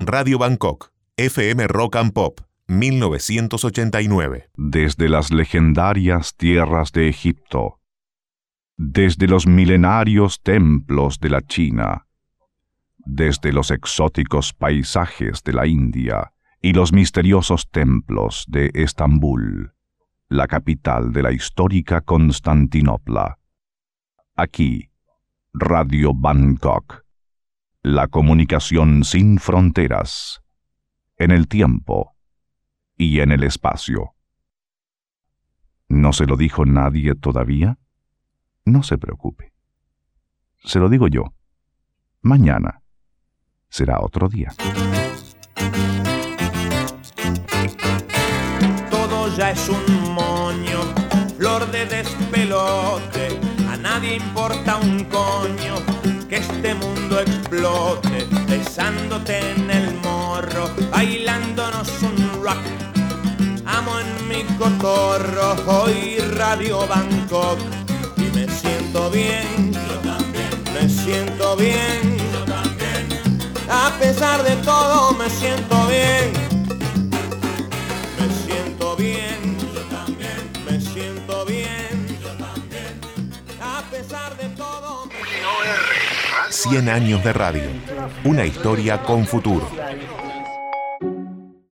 Radio Bangkok, FM Rock and Pop, 1989. Desde las legendarias tierras de Egipto, desde los milenarios templos de la China, desde los exóticos paisajes de la India y los misteriosos templos de Estambul, la capital de la histórica Constantinopla. Aquí, Radio Bangkok, la comunicación sin fronteras, en el tiempo y en el espacio. ¿No se lo dijo nadie todavía? No se preocupe. Se lo digo yo. Mañana será otro día. Todo ya es un moño, flor de despelote. A nadie importa un coño este mundo explote. Besándote en el morro, bailándonos un rock. Amo en mi cotorro, hoy Radio Bangkok. Y me siento bien. Me siento bien. A pesar de todo, me siento bien. 100 años de radio. Una historia con futuro.